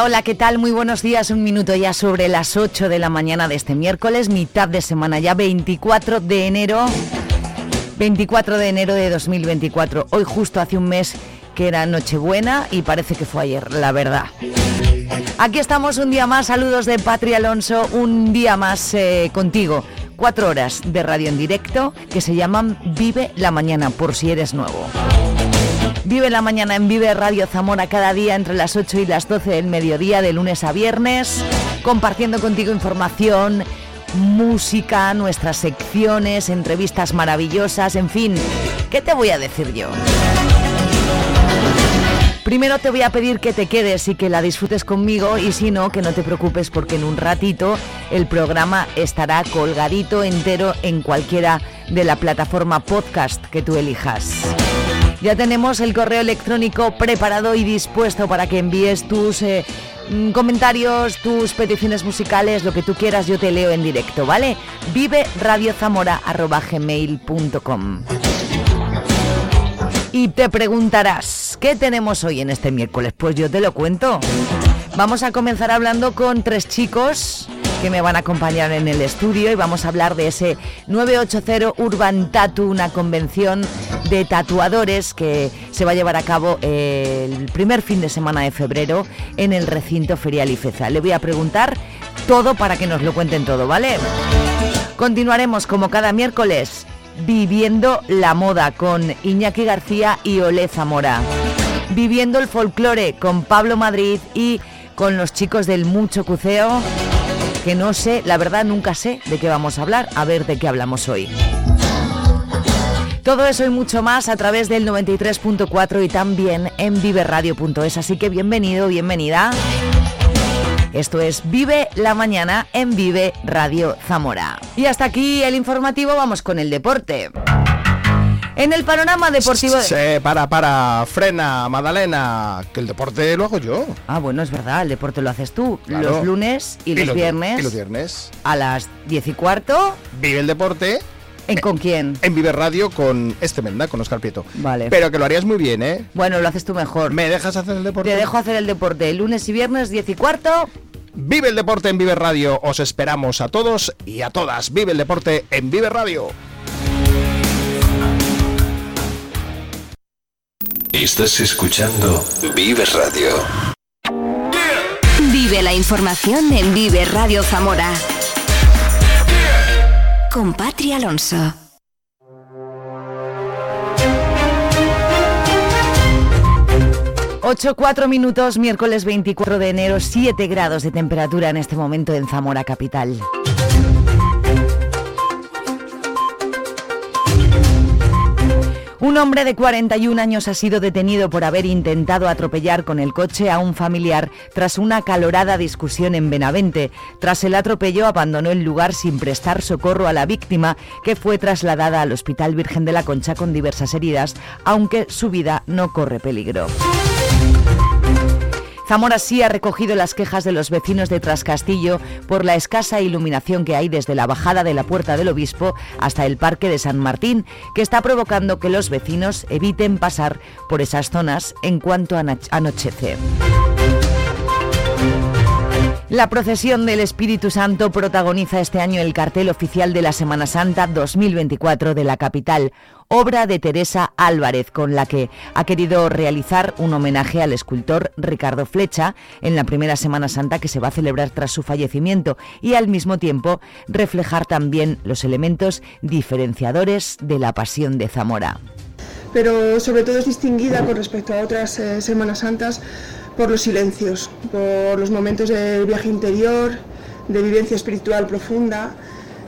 Hola, ¿qué tal? Muy buenos días. Un minuto ya sobre las 8 de la mañana de este miércoles, mitad de semana ya, 24 de enero. 24 de enero de 2024. Hoy justo hace un mes que era Nochebuena y parece que fue ayer, la verdad. Aquí estamos un día más, saludos de Patria Alonso, un día más eh, contigo. Cuatro horas de radio en directo que se llaman Vive la Mañana, por si eres nuevo. Vive la mañana en Vive Radio Zamora cada día entre las 8 y las 12 del mediodía, de lunes a viernes, compartiendo contigo información, música, nuestras secciones, entrevistas maravillosas, en fin, ¿qué te voy a decir yo? Primero te voy a pedir que te quedes y que la disfrutes conmigo y si no, que no te preocupes porque en un ratito el programa estará colgadito entero en cualquiera de la plataforma podcast que tú elijas. Ya tenemos el correo electrónico preparado y dispuesto para que envíes tus eh, mm, comentarios, tus peticiones musicales, lo que tú quieras, yo te leo en directo, ¿vale? Vive radiozamora.gmail.com Y te preguntarás, ¿qué tenemos hoy en este miércoles? Pues yo te lo cuento. Vamos a comenzar hablando con tres chicos que me van a acompañar en el estudio y vamos a hablar de ese 980 Urban Tattoo, una convención de tatuadores que se va a llevar a cabo el primer fin de semana de febrero en el recinto ferial IFEZA. Le voy a preguntar todo para que nos lo cuenten todo, ¿vale? Continuaremos como cada miércoles viviendo la moda con Iñaki García y Ole Zamora. Viviendo el folclore con Pablo Madrid y con los chicos del Mucho Cuceo que no sé, la verdad nunca sé de qué vamos a hablar, a ver de qué hablamos hoy. Todo eso y mucho más a través del 93.4 y también en viveradio.es, así que bienvenido, bienvenida. Esto es Vive la Mañana en Vive Radio Zamora. Y hasta aquí el informativo, vamos con el deporte. En el panorama deportivo... Sí, para, para, frena, Madalena, que el deporte lo hago yo. Ah, bueno, es verdad, el deporte lo haces tú. Los lunes y, los, viernes. Y los viernes. A las 10 y cuarto. Vive el deporte. ¿En con quién? En Vive Radio con este Menda, con Oscar Prieto. Vale. Pero que lo harías muy bien, ¿eh? Bueno, lo haces tú mejor. ¿Me dejas hacer el deporte? Te dejo hacer el deporte. Lunes y viernes, 10 y cuarto. Vive el deporte en Vive Radio. Os esperamos a todos y a todas. Vive el deporte en Vive Radio. Estás escuchando Vive Radio. Vive la información en Vive Radio Zamora. Con Patria Alonso. Ocho, cuatro minutos, miércoles 24 de enero, 7 grados de temperatura en este momento en Zamora Capital. Un hombre de 41 años ha sido detenido por haber intentado atropellar con el coche a un familiar tras una acalorada discusión en Benavente. Tras el atropello abandonó el lugar sin prestar socorro a la víctima, que fue trasladada al Hospital Virgen de la Concha con diversas heridas, aunque su vida no corre peligro. Zamora sí ha recogido las quejas de los vecinos de Trascastillo por la escasa iluminación que hay desde la bajada de la Puerta del Obispo hasta el Parque de San Martín, que está provocando que los vecinos eviten pasar por esas zonas en cuanto anochece. La procesión del Espíritu Santo protagoniza este año el cartel oficial de la Semana Santa 2024 de la capital, obra de Teresa Álvarez, con la que ha querido realizar un homenaje al escultor Ricardo Flecha en la primera Semana Santa que se va a celebrar tras su fallecimiento y al mismo tiempo reflejar también los elementos diferenciadores de la Pasión de Zamora. Pero sobre todo es distinguida con respecto a otras eh, Semanas Santas por los silencios, por los momentos de viaje interior, de vivencia espiritual profunda,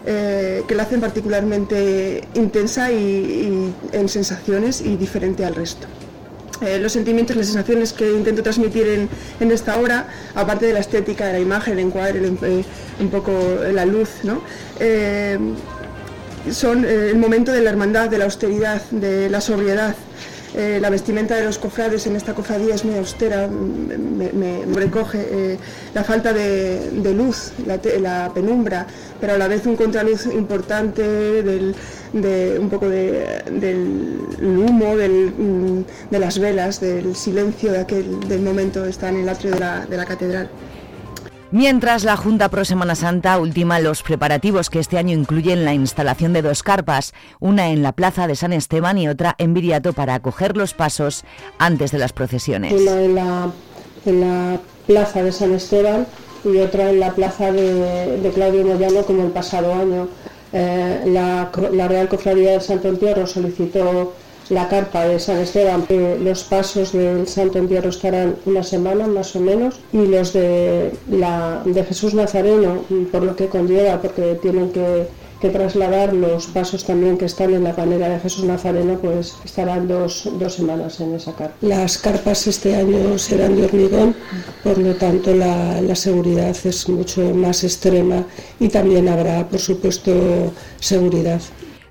eh, que la hacen particularmente intensa y, en sensaciones y diferente al resto. eh, los sentimientos, las sensaciones que intento transmitir en, en, esta obra, aparte de la estética, de la imagen, el encuadre, un poco la luz, ¿no? Eh, son el momento de la hermandad, de la austeridad, de la sobriedad. La vestimenta de los cofrades en esta cofradía es muy austera, me, recoge la falta de, luz, la, penumbra, pero a la vez un contraluz importante de un poco de, del humo, mm, de las velas, del silencio de aquel, del momento está en el atrio de la, de la catedral. Mientras la Junta Pro Semana Santa ultima los preparativos que este año incluyen la instalación de dos carpas, una en la Plaza de San Esteban y otra en Viriato para acoger los pasos antes de las procesiones. Una en la, en la Plaza de San Esteban y otra en la Plaza de, de Claudio Moyano como el pasado año. Eh, la, la, Real Cofradía de Santo Entierro solicitó la carpa de San Esteban. Los pasos del Santo Entierro estarán una semana más o menos y los de, la, de Jesús Nazareno, por lo que conlleva, porque tienen que trasladar los pasos también que están en la panera de Jesús Nazareno, pues estarán dos, dos semanas en esa carpa. Las carpas este año serán de hormigón, por lo tanto la seguridad es mucho más extrema y también habrá, por supuesto, seguridad.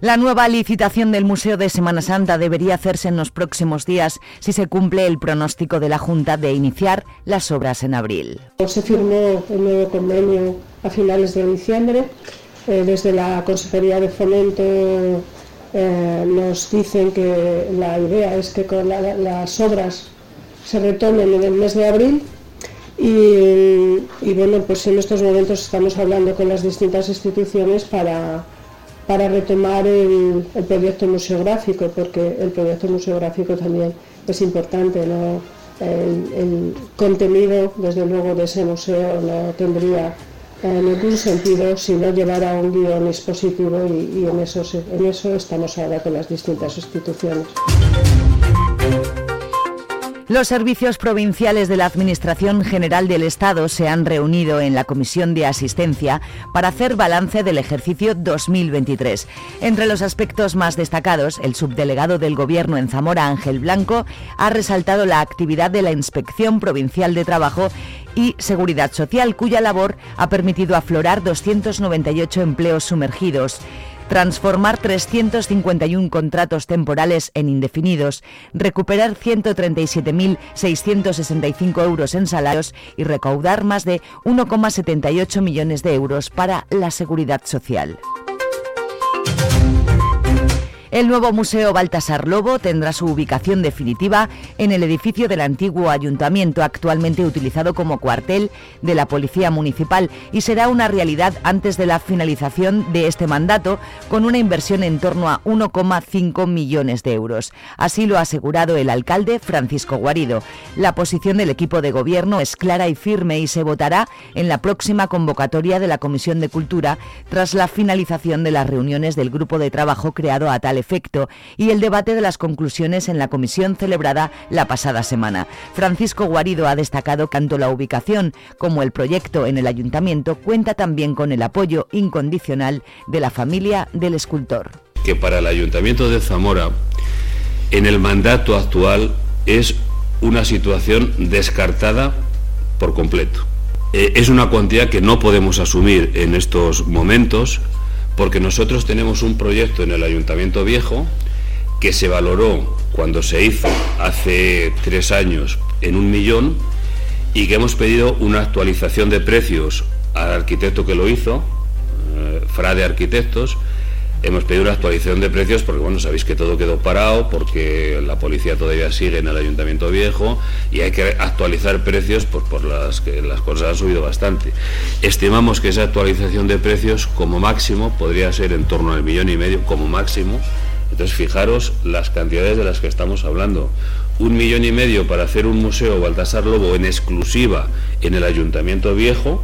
La nueva licitación del Museo de Semana Santa debería hacerse en los próximos días si se cumple el pronóstico de la Junta de iniciar las obras en abril. Se firmó el nuevo convenio a finales de diciembre eh, desde la Consejería de Fomento eh, nos dicen que la idea es que con la, las obras se retomen en el mes de abril y, bueno, pues en estos momentos estamos hablando con las distintas instituciones para, para retomar el, proyecto museográfico, porque el proyecto museográfico también es importante, el, contenido, desde luego, de ese museo no tendría en ningún sentido si no llevara un guion expositivo y, en eso estamos ahora con las distintas instituciones. Los servicios provinciales de la Administración General del Estado se han reunido en la Comisión de Asistencia para hacer balance del ejercicio 2023. Entre los aspectos más destacados, el subdelegado del Gobierno en Zamora, Ángel Blanco, ha resaltado la actividad de la Inspección Provincial de Trabajo y Seguridad Social, cuya labor ha permitido aflorar 298 empleos sumergidos transformar 351 contratos temporales en indefinidos, recuperar 137.665 euros en salarios y recaudar más de 1,78 millones de euros para la seguridad social. El nuevo Museo Baltasar Lobo tendrá su ubicación definitiva en el edificio del antiguo ayuntamiento, actualmente utilizado como cuartel de la Policía Municipal, y será una realidad antes de la finalización de este mandato, con una inversión en torno a 1,5 millones de euros. Así lo ha asegurado el alcalde Francisco Guarido. La posición del equipo de gobierno es clara y firme y se votará en la próxima convocatoria de la Comisión de Cultura tras la finalización de las reuniones del grupo de trabajo creado a tal efecto y el debate de las conclusiones en la comisión celebrada la pasada semana. Francisco Guarido ha destacado que tanto la ubicación como el proyecto en el ayuntamiento cuenta también con el apoyo incondicional de la familia del escultor. Que para el ayuntamiento de Zamora, en el mandato actual, es una situación descartada por completo. Eh, es una cuantía que no podemos asumir en estos momentos porque nosotros tenemos un proyecto en el Ayuntamiento Viejo que se valoró cuando se hizo hace tres años en un millón y que hemos pedido una actualización de precios al arquitecto que lo hizo, eh, Frade Arquitectos, Hemos pedido una actualización de precios porque, bueno, sabéis que todo quedó parado, porque la policía todavía sigue en el Ayuntamiento Viejo y hay que actualizar precios pues, por las que las cosas han subido bastante. Estimamos que esa actualización de precios como máximo podría ser en torno al millón y medio, como máximo. Entonces, fijaros las cantidades de las que estamos hablando. Un millón y medio para hacer un museo Baltasar Lobo en exclusiva en el Ayuntamiento Viejo,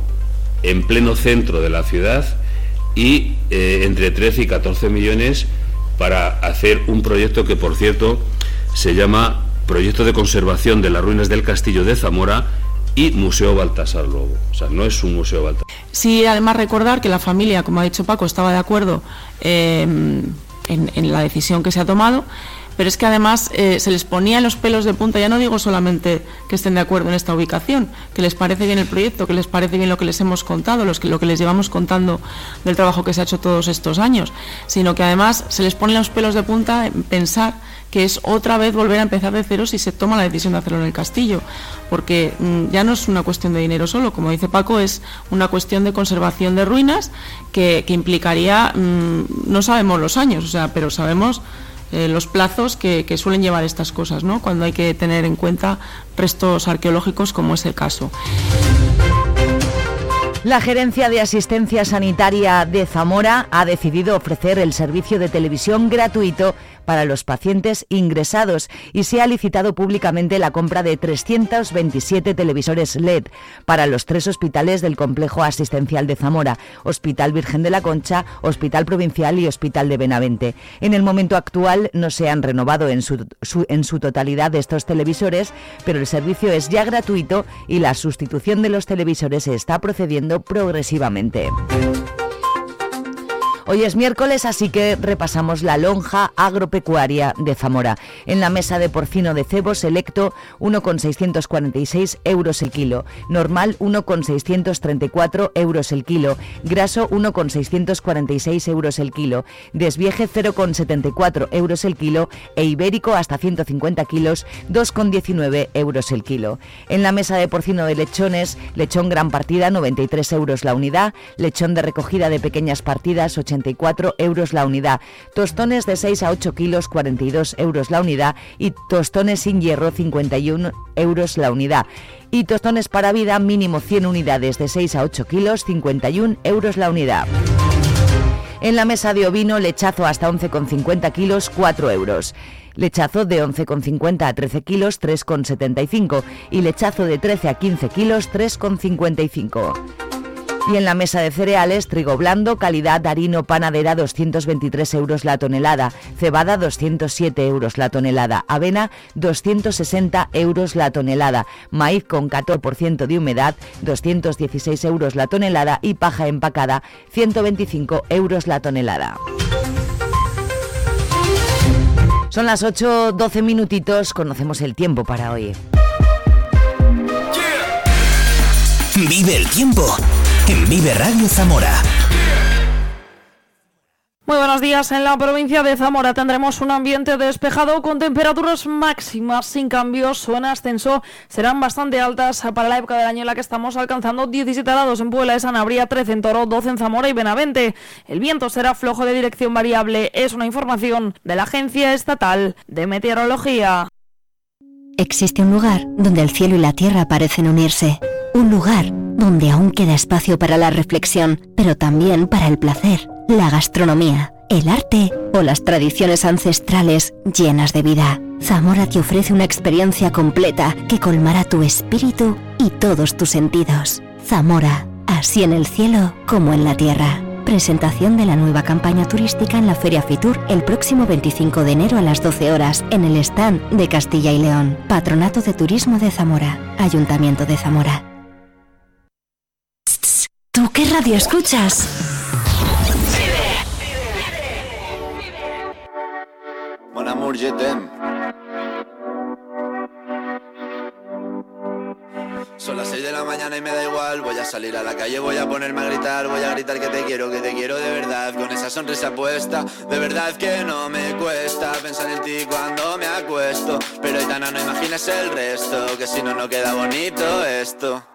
en pleno centro de la ciudad y eh, entre 13 y 14 millones para hacer un proyecto que, por cierto, se llama Proyecto de Conservación de las Ruinas del Castillo de Zamora y Museo Baltasar Lobo. O sea, no es un museo Baltasar. Sí, además recordar que la familia, como ha dicho Paco, estaba de acuerdo eh, en, en la decisión que se ha tomado pero es que además eh, se les ponía los pelos de punta, ya no digo solamente que estén de acuerdo en esta ubicación, que les parece bien el proyecto, que les parece bien lo que les hemos contado, los que, lo que les llevamos contando del trabajo que se ha hecho todos estos años, sino que además se les ponen los pelos de punta en pensar que es otra vez volver a empezar de cero si se toma la decisión de hacerlo en el castillo, porque mm, ya no es una cuestión de dinero solo, como dice Paco, es una cuestión de conservación de ruinas que, implicaría, mm, no sabemos los años, o sea, pero sabemos eh, los plazos que, que, suelen llevar estas cosas, ¿no? cuando hay que tener en cuenta restos arqueológicos como es el caso. La Gerencia de Asistencia Sanitaria de Zamora ha decidido ofrecer el servicio de televisión gratuito para los pacientes ingresados y se ha licitado públicamente la compra de 327 televisores LED para los tres hospitales del complejo asistencial de Zamora, Hospital Virgen de la Concha, Hospital Provincial y Hospital de Benavente. En el momento actual no se han renovado en su, totalidad estos televisores, pero el servicio es ya gratuito y la sustitución de los televisores se está procediendo progresivamente. Hoy es miércoles, así que repasamos la lonja agropecuaria de Zamora. En la mesa de porcino de cebo selecto 1,646 euros el kilo, normal 1,634 euros el kilo, graso 1,646 euros el kilo, desvieje 0,74 euros el kilo. E ibérico hasta 150 kilos 2,19 euros el kilo. En la mesa de porcino de lechones, lechón gran partida 93 euros la unidad, lechón de recogida de pequeñas partidas 80 euros la unidad. Tostones de 6 a 8 kilos, 42 euros la unidad. Y tostones sin hierro, 51 euros la unidad. Y tostones para vida, mínimo 100 unidades de 6 a 8 kilos, 51 euros la unidad. En la mesa de ovino, lechazo hasta 11,50 kilos, 4 euros. Lechazo de 11,50 a 13 kilos, 3,75. Y lechazo de 13 a 15 kilos, 3,55. Y en la mesa de cereales, trigo blando, calidad harino panadera 223 euros la tonelada, cebada 207 euros la tonelada, avena 260 euros la tonelada, maíz con 14% de humedad 216 euros la tonelada. Y paja empacada 125 euros la tonelada. Son las 8, minutitos, conocemos el tiempo para hoy. Vive el tiempo en Vive Radio Zamora. Muy buenos días. En la provincia de Zamora tendremos un ambiente despejado con temperaturas máximas sin cambios o en ascenso. Serán bastante altas para la época del año en la que estamos alcanzando 17 grados en Puebla de Sanabria, 13 en Toro, 12 en Zamora y Benavente. El viento será flojo de dirección variable. Es una información de la Agencia Estatal de Meteorología. Existe un lugar donde el cielo y la tierra parecen unirse. Un lugar donde aún queda espacio para la reflexión, pero también para el placer, la gastronomía, el arte o las tradiciones ancestrales llenas de vida. Zamora te ofrece una experiencia completa que colmará tu espíritu y todos tus sentidos. Zamora, así en el cielo como en la tierra. Presentación de la nueva campaña turística en la Feria Fitur el próximo 25 de enero a las 12 horas en el stand de Castilla y León. Patronato de Turismo de Zamora. Ayuntamiento de Zamora. ¿Tú qué radio escuchas? Mon amour, je Son las 6 de la mañana y me da igual. Voy a salir a la calle, voy a ponerme a gritar. Voy a gritar que te quiero, que te quiero de verdad. Con esa sonrisa puesta De verdad que no me cuesta Pensar en ti cuando me acuesto. Pero Aitana no imaginas el resto Que si no, no queda bonito esto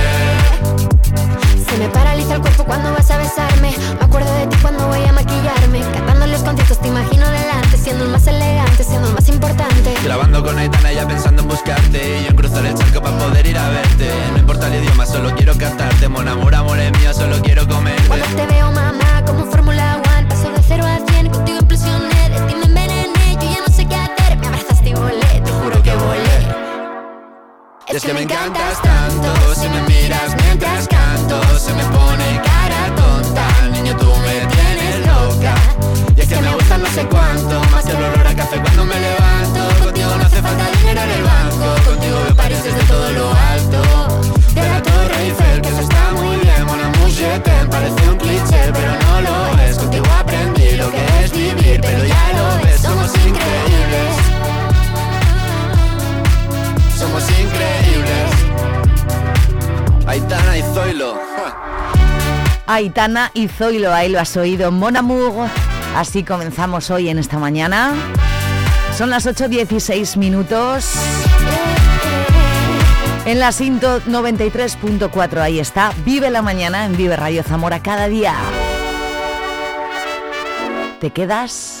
se me paraliza el cuerpo cuando vas a besarme. Me acuerdo de ti cuando voy a maquillarme. Cantando los conciertos te imagino delante, siendo el más elegante, siendo el más importante. Grabando con Aitana ya pensando en buscarte. Y yo en cruzar el charco para poder ir a verte. No importa el idioma, solo quiero cantarte. Mon amor, amor es mío, solo quiero comer. Cuando te veo, mamá, como Fórmula One, paso de 0 a 100, contigo implosioné, de ti me envenené. Yo ya no sé qué hacer, me abrazaste y volé es que me encantas tanto Si me miras mientras canto Se me pone Aitana y Zoilo, ahí lo has oído, Mon Amour. Así comenzamos hoy en esta mañana. Son las 8.16 minutos. En la Cinto 93.4, ahí está. Vive la mañana en Vive Radio Zamora cada día. ¿Te quedas?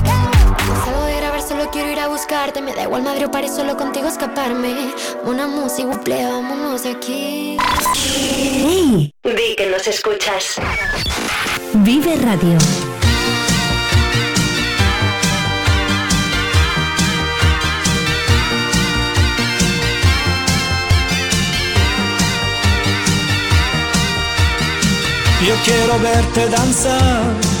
solo quiero ir a buscarte, me da igual Madrid o París, solo contigo escaparme. Una música, buple, vámonos de aquí. ¡Hey! Di que nos escuchas. Vive Radio. Yo quiero verte danzar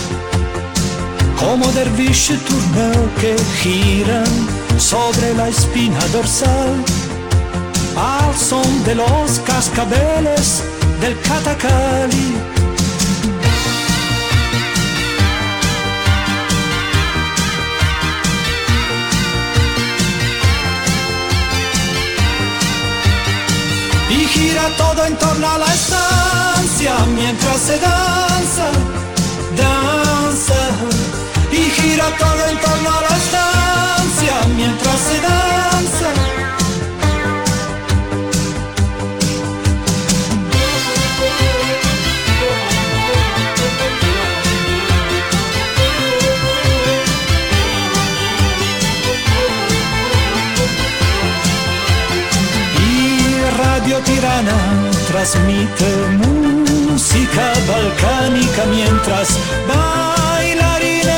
como derviche turneo que giran sobre la espina dorsal al son de los cascabeles del catacali. Y gira todo en torno a la estancia mientras se danza, danza gira todo en torno a la estancia mientras se danza. Y Radio Tirana transmite música balcánica mientras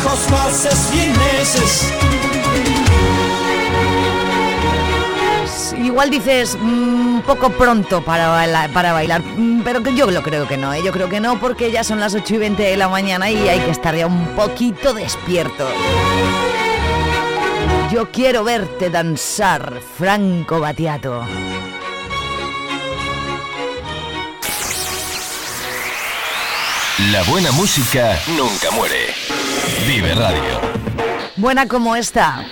Viejos valses vieneses. Igual dices un mm, poco pronto para bailar, para bailar mm, pero que yo lo creo que no, ¿eh? yo creo que no porque ya son las 8 y 20 de la mañana y hay que estar ya un poquito despierto. Yo quiero verte danzar, Franco Batiato. La buena música nunca muere. Vive Radio. Buena como esta.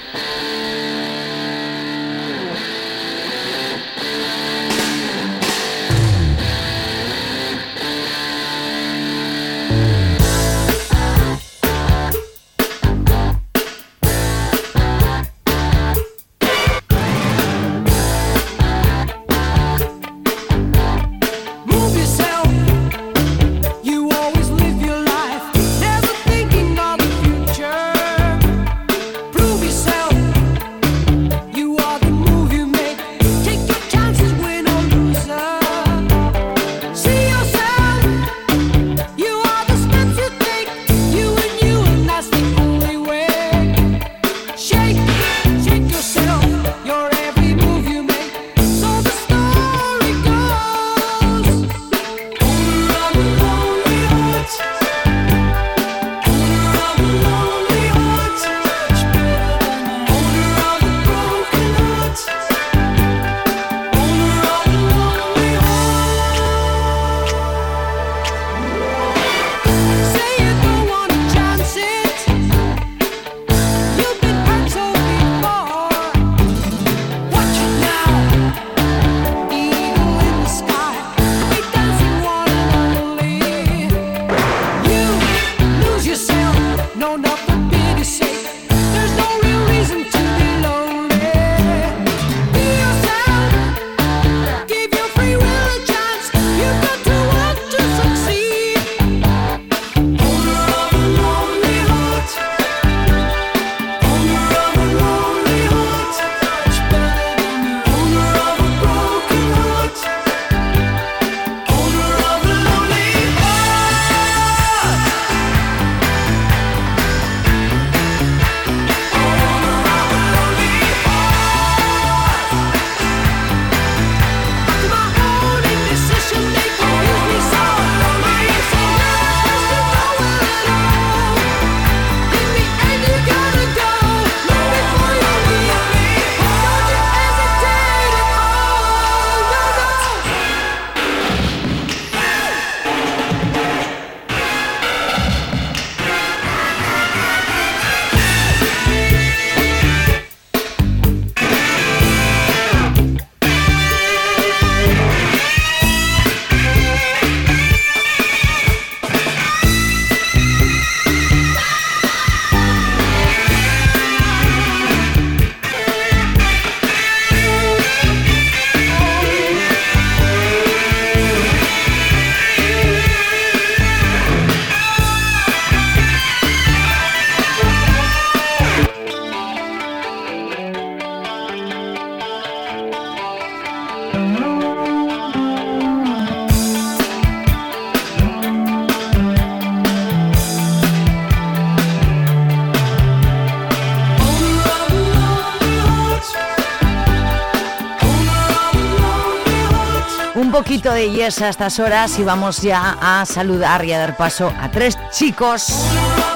Yes a estas horas y vamos ya a saludar y a dar paso a tres chicos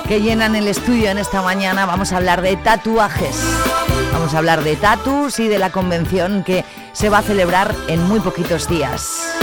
que llenan el estudio en esta mañana. Vamos a hablar de tatuajes. Vamos a hablar de tatus y de la convención que se va a celebrar en muy poquitos días.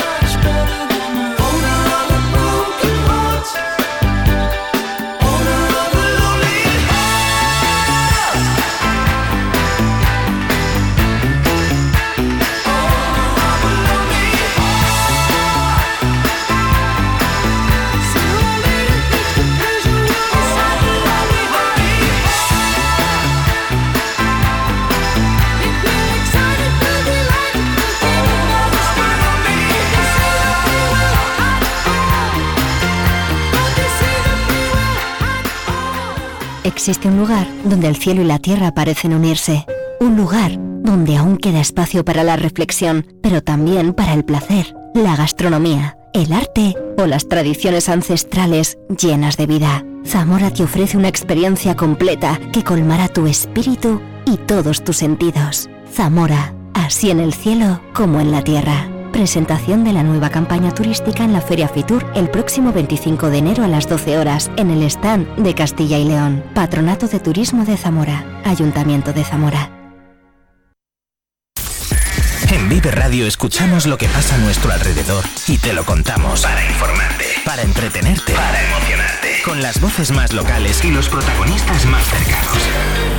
Existe un lugar donde el cielo y la tierra parecen unirse. Un lugar donde aún queda espacio para la reflexión, pero también para el placer, la gastronomía, el arte o las tradiciones ancestrales llenas de vida. Zamora te ofrece una experiencia completa que colmará tu espíritu y todos tus sentidos. Zamora, así en el cielo como en la tierra. Presentación de la nueva campaña turística en la Feria Fitur el próximo 25 de enero a las 12 horas en el stand de Castilla y León. Patronato de Turismo de Zamora. Ayuntamiento de Zamora. En Vive Radio escuchamos lo que pasa a nuestro alrededor y te lo contamos. Para informarte, para entretenerte, para emocionarte. Con las voces más locales y los protagonistas más cercanos.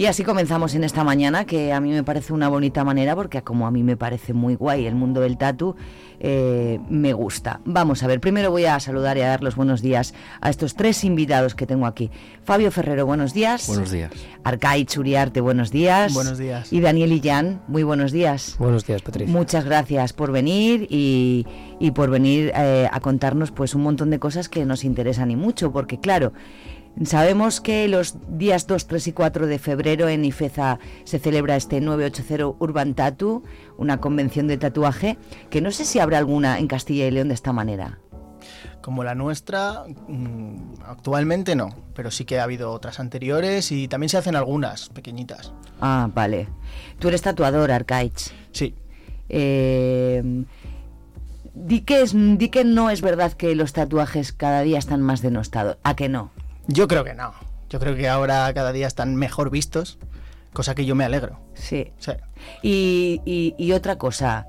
Y así comenzamos en esta mañana, que a mí me parece una bonita manera, porque como a mí me parece muy guay el mundo del tatu, eh, me gusta. Vamos a ver, primero voy a saludar y a dar los buenos días a estos tres invitados que tengo aquí. Fabio Ferrero, buenos días. Buenos días. Arcai Churiarte, buenos días. Buenos días. Y Daniel Illán, muy buenos días. Buenos días, Patricia. Muchas gracias por venir y, y por venir eh, a contarnos pues un montón de cosas que nos interesan y mucho, porque claro, Sabemos que los días 2, 3 y 4 de febrero en Ifeza se celebra este 980 Urban Tattoo, una convención de tatuaje, que no sé si habrá alguna en Castilla y León de esta manera. Como la nuestra, mm, actualmente no, pero sí que ha habido otras anteriores y también se hacen algunas pequeñitas. Ah, vale. Tú eres tatuador, Arcaich. Sí. Eh, di, que es, di que no es verdad que los tatuajes cada día están más denostados. ¿A que no? Yo creo que no. Yo creo que ahora cada día están mejor vistos, cosa que yo me alegro. Sí. Sí. Y, y- y otra cosa,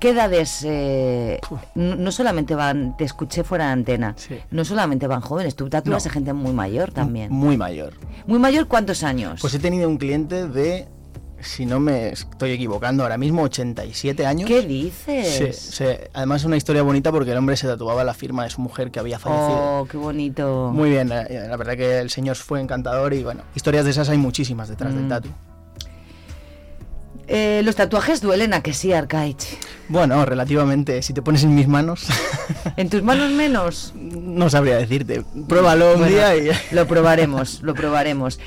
¿qué edades? eh, no solamente van, te escuché fuera de antena, no solamente van jóvenes, tú tatúas No. a gente muy mayor también. Muy mayor. ¿Muy mayor cuántos años? Pues he tenido un cliente de, si no me estoy equivocando, ahora mismo 87 años. ¿Qué dices? Sí, sí. Además es una historia bonita porque el hombre se tatuaba la firma de su mujer que había fallecido. Oh, qué bonito. Muy bien, eh, la verdad que el señor fue encantador y bueno, historias de esas hay muchísimas detrás del Mm. tatu. Eh, los tatuajes duelen a que sí, Arcaich. Bueno, relativamente, si te pones en mis manos, ¿En tus manos menos? no sabría decirte. Pruébalo un Bueno, día y... Lo probaremos, lo probaremos.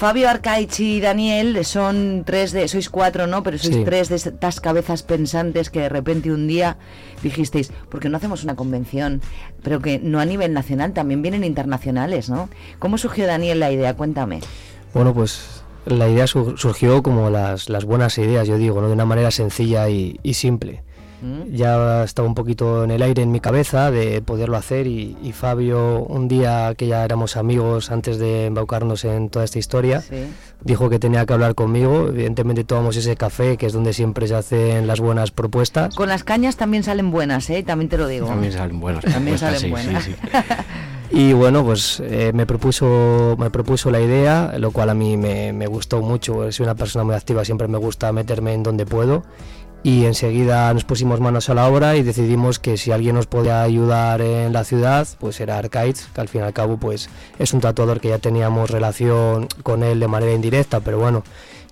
Fabio Arcaich y Daniel son tres de, sois cuatro, ¿no? Pero sois Sí. tres de estas cabezas pensantes que de repente un día dijisteis, ¿por qué no hacemos una convención? Pero que no a nivel nacional, también vienen internacionales, ¿no? ¿Cómo surgió Daniel la idea? Cuéntame. Bueno, pues la idea su- surgió como las, las buenas ideas, yo digo, ¿no? de una manera sencilla y, y simple. ¿Mm? Ya estaba un poquito en el aire en mi cabeza de poderlo hacer y, y Fabio, un día que ya éramos amigos antes de embaucarnos en toda esta historia, Sí. dijo que tenía que hablar conmigo. Evidentemente tomamos ese café, que es donde siempre se hacen las buenas propuestas. Con las cañas también salen buenas, ¿eh? También te lo digo. También salen buenas También salen sí, buenas. sí, Y bueno, pues eh, me propuso me propuso la idea, lo cual a mí me, me gustó mucho. Soy una persona muy activa, siempre me gusta meterme en donde puedo. Y enseguida nos pusimos manos a la obra y decidimos que si alguien nos podía ayudar en la ciudad, pues era Arcaiz, que al fin y al cabo pues es un tatuador que ya teníamos relación con él de manera indirecta, pero bueno,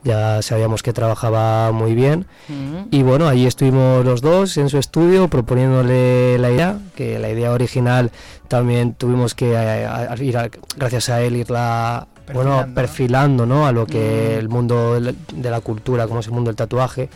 ya sabíamos que trabajaba muy bien. Mm. Y bueno, ahí estuvimos los dos en su estudio proponiéndole la idea, que la idea original también tuvimos que eh, a- a- ir a- gracias a él irla bueno, Perfilando, ¿no? perfilando ¿no? a lo que Mm. el mundo de la cultura, como es el mundo del tatuaje,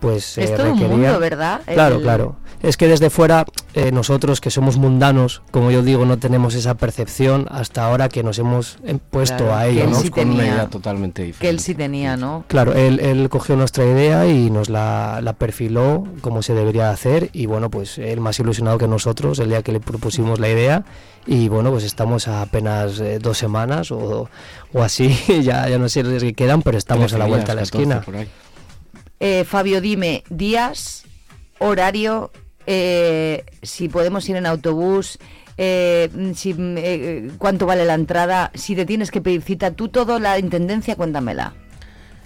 pues Es eh, todo un requería. mundo, ¿verdad? Claro, El- claro. Es que desde fuera, eh, nosotros que somos mundanos, como yo digo, no tenemos esa percepción hasta ahora que nos hemos eh, puesto Claro, a que ello. él ¿no? sí tenía. totalmente diferente. Que él sí tenía, ¿no? Claro, él, él cogió nuestra idea y nos la, la perfiló como se debería hacer y bueno, pues él más ilusionado que nosotros el día que le propusimos la idea y bueno, pues estamos a apenas eh, dos semanas o, o así, ya, ya no sé los que quedan, pero estamos a la vuelta de la esquina. Eh, Fabio, dime, días, horario, eh, si podemos ir en autobús, eh, si, eh, cuánto vale la entrada, si te tienes que pedir cita, tú todo, la intendencia, cuéntamela.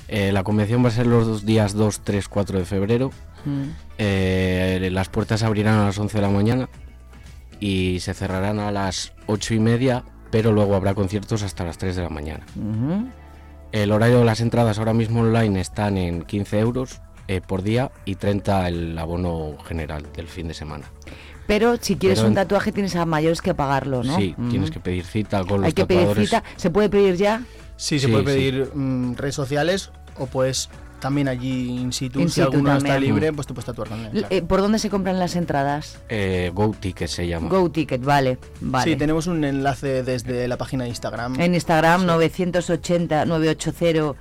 Eh, la convención va a ser los dos días 2, 3, 4 de febrero. Mm. Las puertas abrirán a las 11 de la mañana y se cerrarán a las 8 y media, pero luego habrá conciertos hasta las 3 de la mañana. El horario de las entradas ahora mismo online están en 15 euros. eh, por día y 30 el abono general del fin de semana. Pero si quieres Pero un tatuaje tienes a mayores que pagarlo, ¿no? Sí, Mm. tienes que pedir cita con los Hay que pedir cita. ¿Se puede pedir ya? Sí, se Sí, puede sí. pedir mm, redes sociales o pues también allí in situ. In si situ alguno está también. libre, pues te puedes tatuar con él. L- claro. eh, ¿Por dónde se compran las entradas? Eh, Go Ticket se llama. Go Ticket, vale. vale. Sí, tenemos un enlace desde la página de Instagram. En Instagram 980 980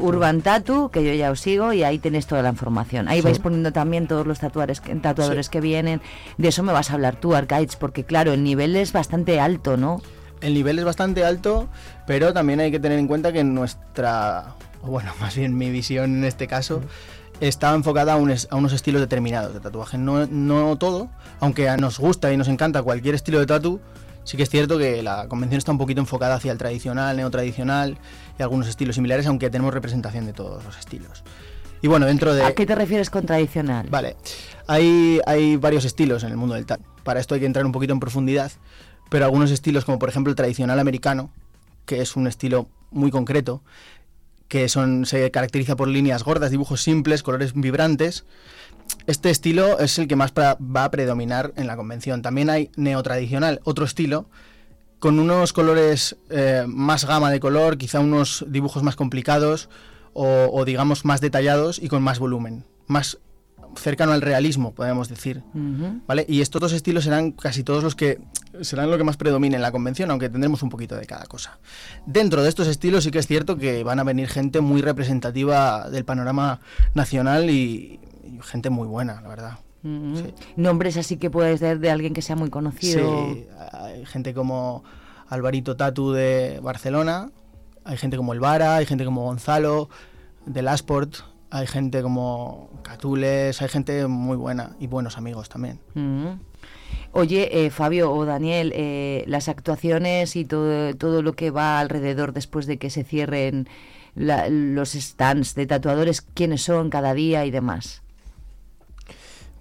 Urban Tattoo, que yo ya os sigo y ahí tenéis toda la información. Ahí Sí. vais poniendo también todos los tatuadores, que- tatuadores que vienen. De eso me vas a hablar tú, Arcaids, porque claro, el nivel es bastante alto, ¿no? El nivel es bastante alto, pero también hay que tener en cuenta que nuestra, o bueno, más bien mi visión en este caso, está enfocada a, un es- a unos estilos determinados de tatuaje. No, no todo, aunque nos gusta y nos encanta cualquier estilo de tatu, sí que es cierto que la convención está un poquito enfocada hacia el tradicional, neotradicional y algunos estilos similares, aunque tenemos representación de todos los estilos. Y bueno, dentro de... ¿A qué te refieres con tradicional? Vale, hay, hay varios estilos en el mundo del tatu. Para esto hay que entrar un poquito en profundidad, pero algunos estilos, como por ejemplo el tradicional americano, que es un estilo muy concreto, que son, se caracteriza por líneas gordas, dibujos simples, colores vibrantes. Este estilo es el que más va a predominar en la convención. También hay neotradicional, otro estilo, con unos colores eh, más gama de color, quizá unos dibujos más complicados o, o digamos más detallados y con más volumen, más cercano al realismo, podemos decir. ¿Vale? Y estos dos estilos serán casi todos los que serán lo que más predomine en la convención, aunque tendremos un poquito de cada cosa. Dentro de estos estilos sí que es cierto que van a venir gente muy representativa del panorama nacional y, y gente muy buena, la verdad. Nombres así que puedes ser de alguien que sea muy conocido. Sí, hay gente como Alvarito Tatu de Barcelona, hay gente como El Vara, hay gente como Gonzalo de Lasport, hay gente como Catules, hay gente muy buena y buenos amigos también. Oye, eh, Fabio o Daniel, eh, las actuaciones y todo, todo lo que va alrededor después de que se cierren la- los stands de tatuadores, quiénes son cada día y demás.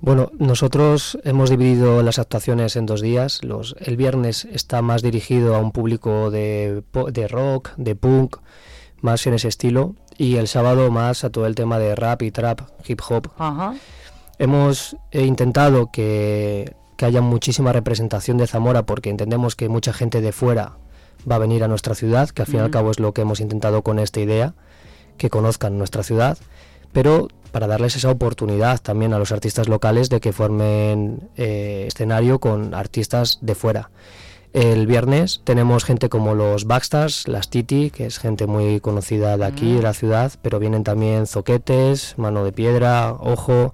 Bueno, nosotros hemos dividido las actuaciones en dos días. Los, el viernes está más dirigido a un público de, po- de rock, de punk, más en ese estilo. Y el sábado más a todo el tema de rap y trap, hip hop. Ajá. Hemos eh, intentado que, que haya muchísima representación de Zamora porque entendemos que mucha gente de fuera va a venir a nuestra ciudad, que al fin y al cabo es lo que hemos intentado con esta idea, que conozcan nuestra ciudad, pero para darles esa oportunidad también a los artistas locales de que formen eh, escenario con artistas de fuera. El viernes tenemos gente como los Backstars, las Titi, que es gente muy conocida de aquí, de la ciudad, pero vienen también Zoquetes, Mano de Piedra, Ojo,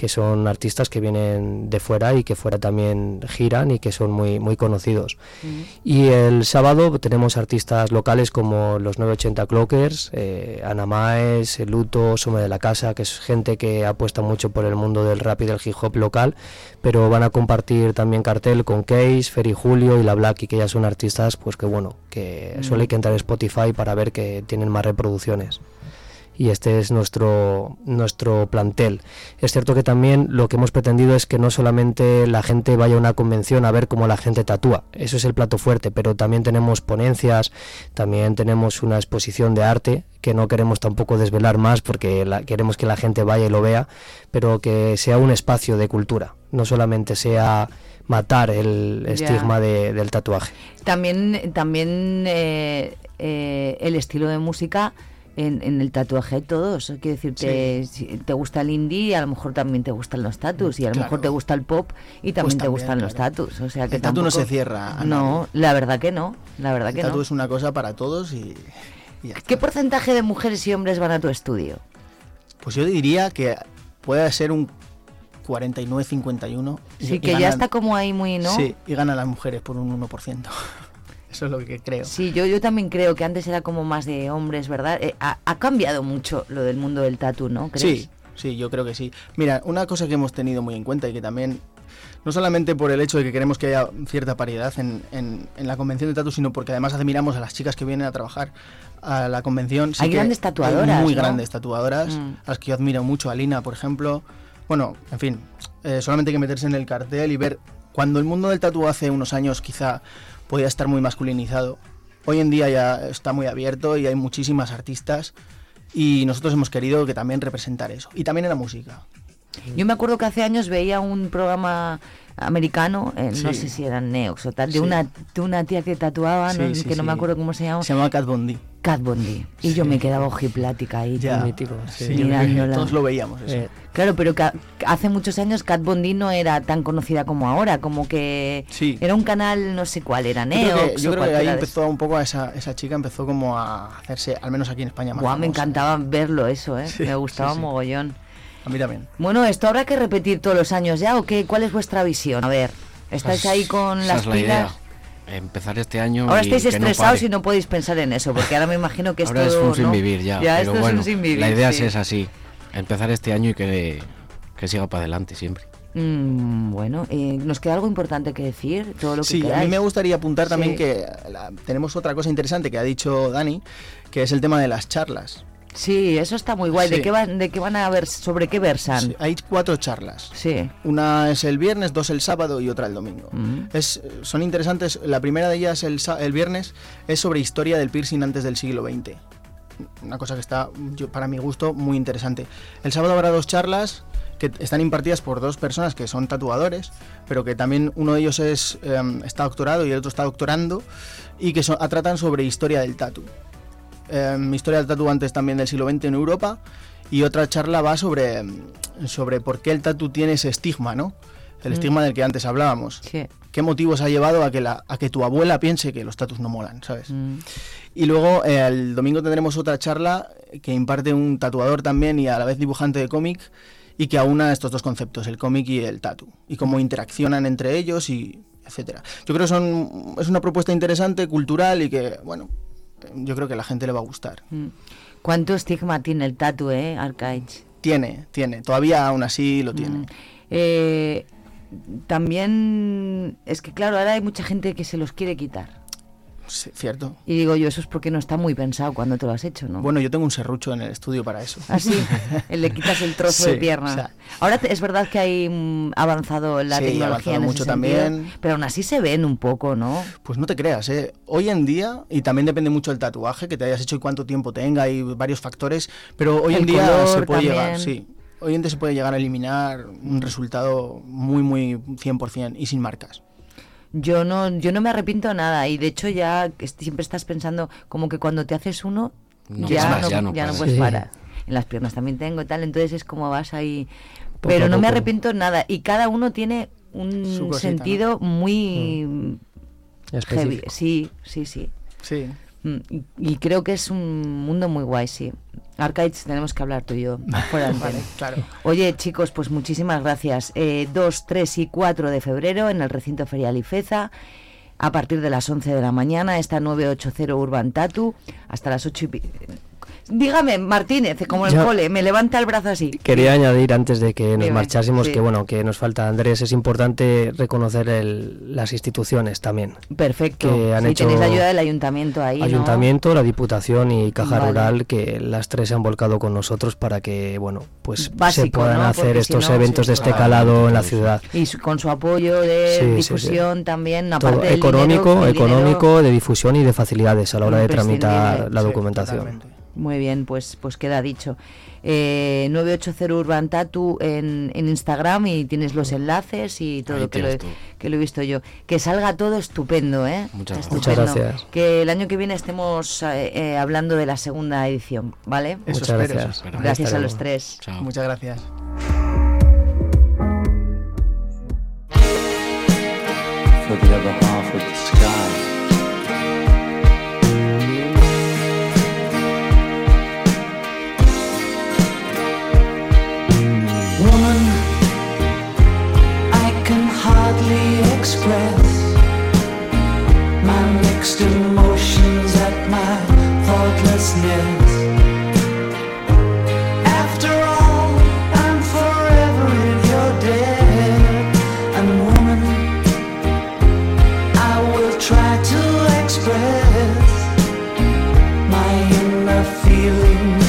que son artistas que vienen de fuera y que fuera también giran y que son muy, muy conocidos. Y el sábado tenemos artistas locales como los 980 Clockers, eh, Ana Maes, Luto, Soma de la Casa, que es gente que apuesta mucho por el mundo del rap y del hip hop local, pero van a compartir también cartel con Case, Ferry Julio y La Blacky, que ya son artistas pues que bueno, que Mm. solo hay que entrar en Spotify para ver que tienen más reproducciones y este es nuestro, nuestro plantel. Es cierto que también lo que hemos pretendido es que no solamente la gente vaya a una convención a ver cómo la gente tatúa, eso es el plato fuerte, pero también tenemos ponencias, también tenemos una exposición de arte que no queremos tampoco desvelar más porque la- queremos que la gente vaya y lo vea, pero que sea un espacio de cultura, no solamente sea matar el estigma de- del tatuaje. También, también eh, eh, el estilo de música en, en el tatuaje todos. Quiero decirte, si te gusta el indie, a lo mejor también te gustan los tatus, y a lo Claro. mejor te gusta el pop y también te Pues también, gustan los tatus. O sea que El tatu no se cierra No, la verdad que no. La verdad El que tatu no. es una cosa para todos y, y ya. ¿Qué porcentaje de mujeres y hombres van a tu estudio? Pues yo diría que puede ser un 49-51. y- Sí, y que ya ganan- está como ahí muy, ¿no? Sí, y ganan las mujeres por un 1%. Eso es lo que creo. Sí, yo, yo también creo que antes era como más de hombres, ¿verdad? Eh, ha, ha cambiado mucho lo del mundo del tatu, ¿no? ¿Crees? Sí, sí, yo creo que sí. Mira, una cosa que hemos tenido muy en cuenta y que también, no solamente por el hecho de que queremos que haya cierta paridad en, en- en la convención de tatu, sino porque además admiramos a las chicas que vienen a trabajar a la convención. Sí Hay que grandes tatuadoras, Hay muy ¿no? grandes tatuadoras, Mm. a las que yo admiro mucho, a Lina, por ejemplo. Bueno, en fin, eh, solamente hay que meterse en el cartel y ver. Cuando el mundo del tatu hace unos años quizá podía estar muy masculinizado, hoy en día ya está muy abierto y hay muchísimas artistas y nosotros hemos querido que también representar eso. Y también en la música. Yo me acuerdo que hace años veía un programa americano, eh, no sé si eran Neox o tal, de Sí. una, de una tía que tatuaba, no- Sí, sí, que no me acuerdo cómo se llama. Se llama Cat Bondi. Cat Bondi. Y yo me quedaba ojiplática ahí, Ya. tío, mirándola. Todos lo veíamos, eso. Claro, pero que hace muchos años Cat Bondi no era tan conocida como ahora, como que Sí. era un canal, no sé cuál era, Yo creo Neox que, yo creo que ahí empezó un poco a esa, esa chica empezó como a hacerse, al menos aquí en España, más Buah, me encantaba verlo eso, ¿eh? Me gustaba mogollón. A mí también. Bueno, ¿esto habrá que repetir todos los años ya o qué? ¿Cuál es vuestra visión? A ver, ¿estáis Pues ahí con esa las es la pilas? idea. Empezar este año. Ahora y estáis no estresados y no podéis pensar en eso, porque ahora me imagino que Ahora esto es un sin ¿no? vivir ya. Ya, pero esto bueno, es un sin vivir. la idea sí. es así. Empezar este año y que, que siga para adelante siempre. Mm, bueno, eh, nos queda algo importante que decir, todo lo que Sí, a mí me gustaría apuntar también Sí. que la- tenemos otra cosa interesante que ha dicho Dani, que es el tema de las charlas. Sí, eso está muy guay. ¿De qué van, de qué van a ver, sobre qué versan? Sí, hay cuatro charlas. Sí. Una es el viernes, dos el sábado y otra el domingo. Mm. Es, son interesantes. La primera de ellas, el, el viernes, es sobre historia del piercing antes del siglo XX. Una cosa que está, yo, para mi gusto, muy interesante. El sábado habrá dos charlas que están impartidas por dos personas que son tatuadores, pero que también uno de ellos es, em, está doctorado y el otro está doctorando, y que son- tratan sobre historia del tatu. Em, historia del tatu antes también del siglo XX en Europa, y otra charla va sobre, sobre por qué el tatu tiene ese estigma, ¿no? El Mm. estigma del que antes hablábamos. Sí. ¿Qué motivos ha llevado a que, la, a que tu abuela piense que los tatus no molan, ¿sabes? Mm. Y luego eh, el domingo tendremos otra charla que imparte un tatuador también y a la vez dibujante de cómic y que aúna estos dos conceptos, el cómic y el tatu, y cómo interaccionan entre ellos y etcétera. Yo creo que son, es una propuesta interesante, cultural y que, bueno, yo creo que a la gente le va a gustar. Mm. ¿Cuánto estigma tiene el tatu, eh, Arcaich? Tiene, tiene, todavía aún así lo tiene. Mm. Eh, también es que claro, ahora hay mucha gente que se los quiere quitar. Sí, cierto. Y digo yo, eso es porque no está muy pensado cuando te lo has hecho, ¿no? Bueno, yo tengo un serrucho en el estudio para eso. Así, le quitas el trozo Sí, de pierna. o sea, Ahora te- es verdad que hay mm, avanzado la Sí, tecnología avanzado en ese mucho sentido, también. pero aún así se ven un poco, ¿no? Pues no te creas, ¿eh? Hoy en día, y también depende mucho del tatuaje que te hayas hecho y cuánto tiempo tenga, hay varios factores, pero hoy El en día color se puede también. llegar, sí. Hoy en día se puede llegar a eliminar un resultado muy, muy 100% y sin marcas. Yo no, yo no me arrepiento nada y de hecho ya siempre estás pensando como que cuando te haces uno No ya, no, ya no ya no paras. puedes Sí. parar. En las piernas también tengo y tal, entonces es como vas ahí. Poco Pero no me poco. arrepiento nada y cada uno tiene un cosita, sentido muy Mm. heavy. Específico. Sí, sí, sí. Sí. Mm, Y, y creo que es un mundo muy guay, sí. Arcades, tenemos que hablar tú y yo. fuera antena. claro. Oye, chicos, pues muchísimas gracias. Eh, 2, 3 y 4 de febrero en el recinto ferial Ifeza. A partir de las 11 de la mañana, está 980 Urban Tatu. Hasta las 8 y... Dígame, Martínez, como el Yo- cole, me levanta el brazo así. Quería añadir antes de que nos Dime, marchásemos sí. que bueno que nos falta Andrés es importante reconocer el- las instituciones también Perfecto. que han Sí, hecho tenéis la ayuda del ayuntamiento ahí, ¿no? ayuntamiento la diputación y caja Vale. rural que las tres se han volcado con nosotros para que bueno pues se puedan ¿no? hacer Porque si estos no, eventos sí, de este calado en la ciudad Y su- con su apoyo de difusión también, aparte económico dinero, económico dinero- de difusión y de facilidades a la hora de tramitar la documentación Muy bien, pues, pues queda dicho. Eh, 980 Urban Tattoo en, en Instagram y tienes los enlaces y todo, que lo, he, tienes todo. que lo he visto yo. Que salga todo estupendo, ¿eh? Muchas gracias. Estupendo. Muchas gracias. Que el año que viene estemos eh, eh, hablando de la segunda edición, ¿vale? Eso Muchas espero, gracias. eso. Gracias a los tres. Chao. Muchas gracias. for the other half of the sky. Express my mixed emotions at my thoughtlessness. After all, I'm forever if you're dead. And woman, I will try to express my inner feelings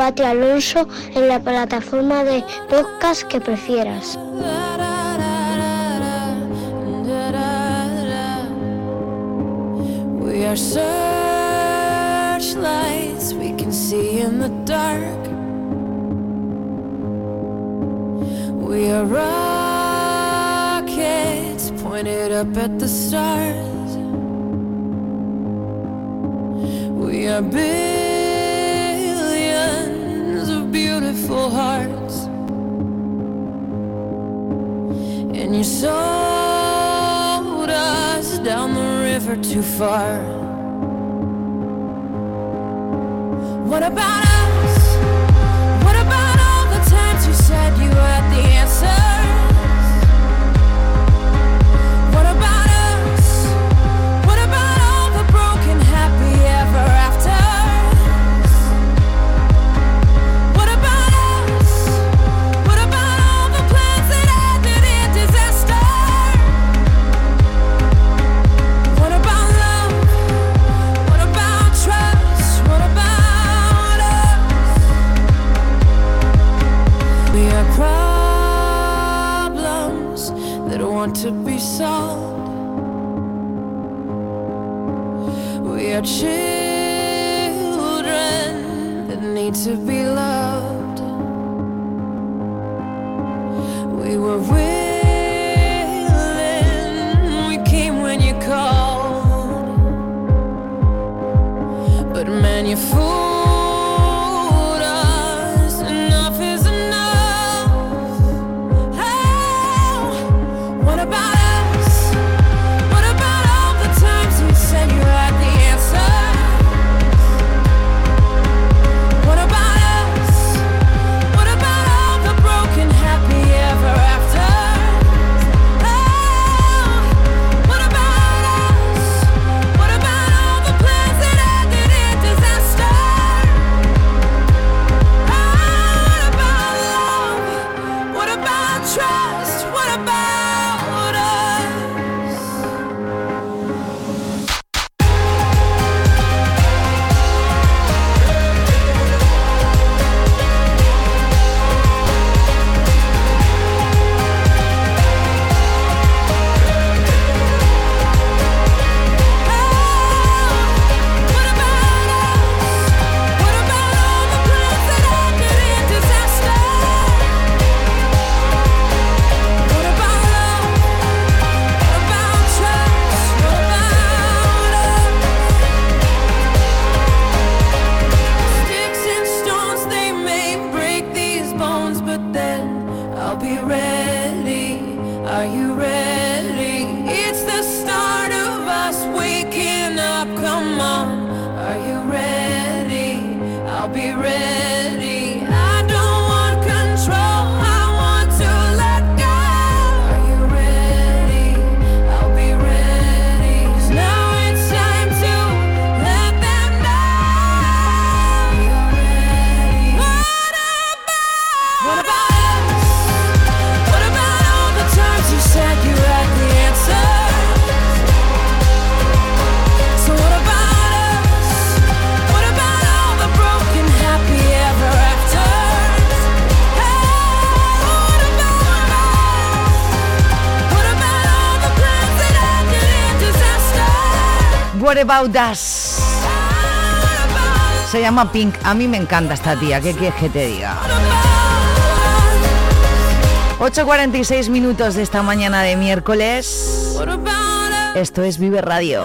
con Pati Alonso en la plataforma de podcast que prefieras. Se llama Pink. A mí me encanta esta tía. ¿Qué quieres que te diga? 8.46 minutos de esta mañana de miércoles. Esto es Vive Radio.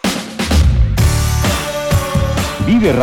Vive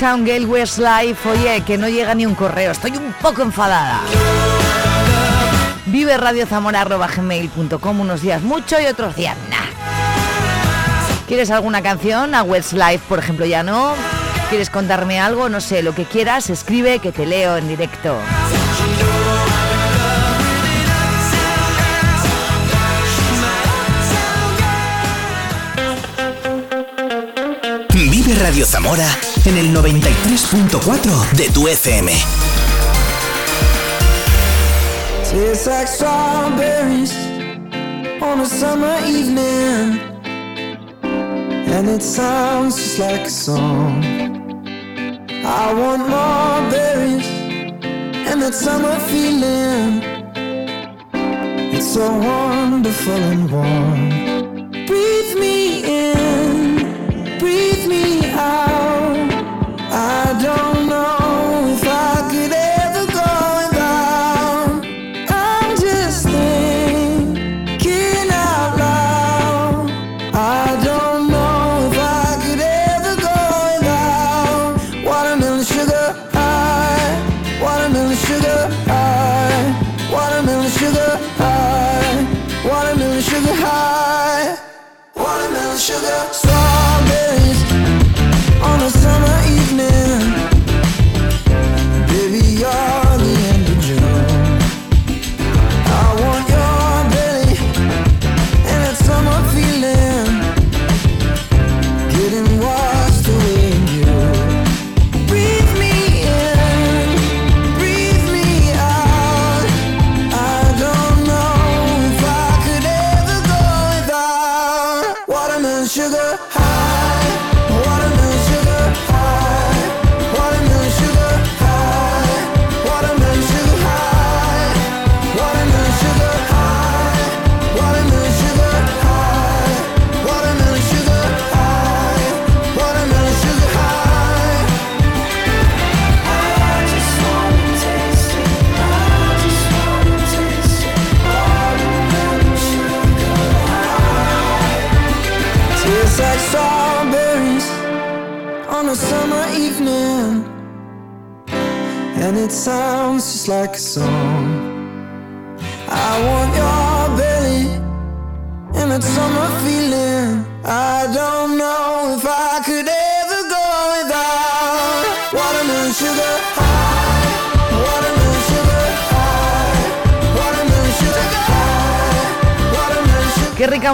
Uptown Girl Westlife, oye, que no llega ni un correo, estoy un poco enfadada. Vive Radio gmail.com unos días mucho y otros días nada. ¿Quieres alguna canción? A Westlife, por ejemplo, ya no. ¿Quieres contarme algo? No sé, lo que quieras, escribe que te leo en directo. Vive Radio Zamora en el 93.4 de tu FM. Tastes like strawberries on a summer evening. And it sounds just like a song. I want more berries and that summer feeling. It's so wonderful and warm. Breathe me in, breathe me out don't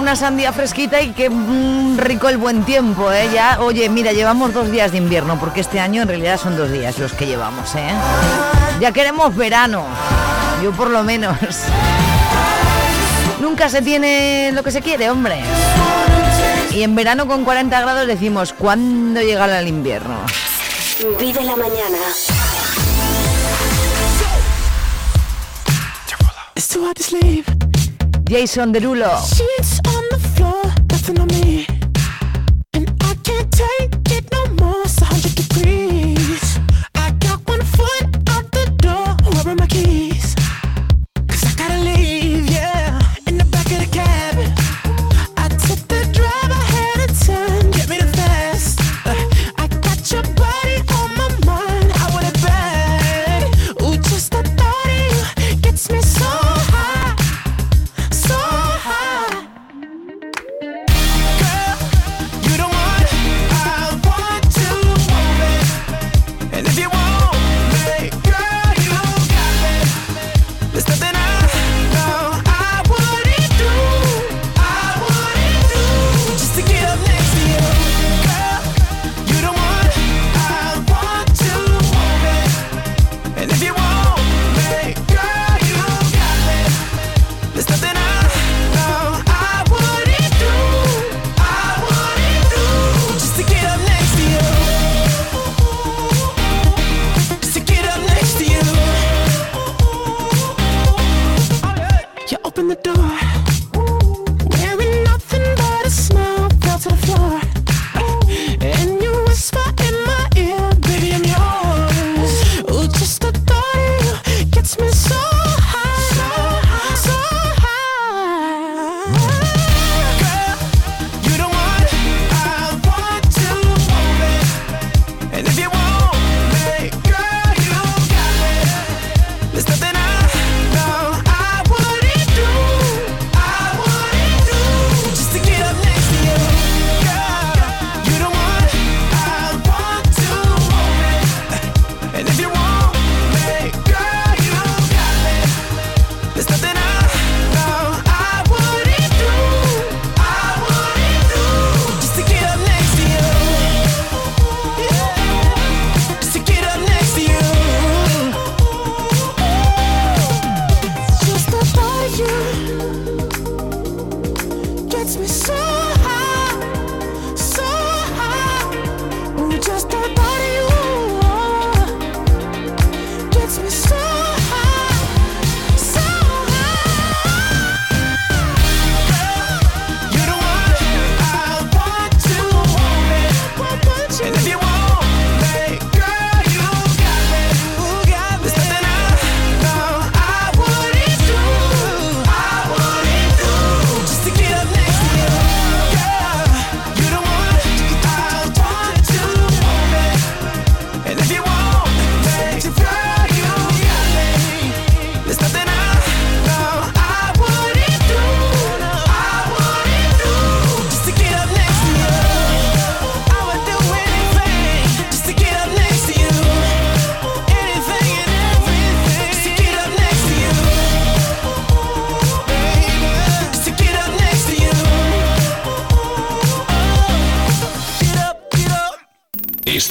una sandía fresquita y qué mm, rico el buen tiempo, ¿eh? Ya, oye, mira, llevamos dos días de invierno, porque este año en realidad son dos días los que llevamos, ¿eh? Ya queremos verano, yo por lo menos. Nunca se tiene lo que se quiere, hombre. Y en verano con 40 grados decimos, ¿cuándo llegará el invierno? Vive la mañana. Jason Derulo.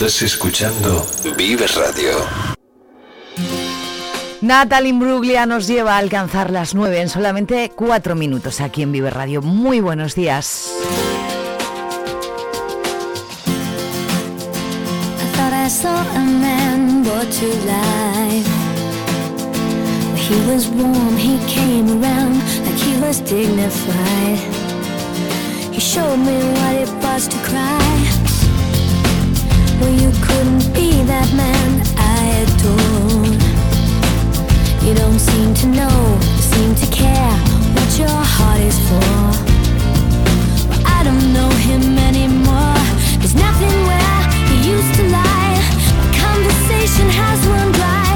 Estás escuchando Vives Radio. Natalie Imbruglia nos lleva a alcanzar las 9 en solamente 4 minutos aquí en Vive Radio. Muy buenos días. He was warm, he came around like he was dignified. He showed me what it was to cry. No, you couldn't be that man I adore. You don't seem to know, seem to care what your heart is for. Well, I don't know him anymore. There's nothing where he used to lie. The conversation has run dry.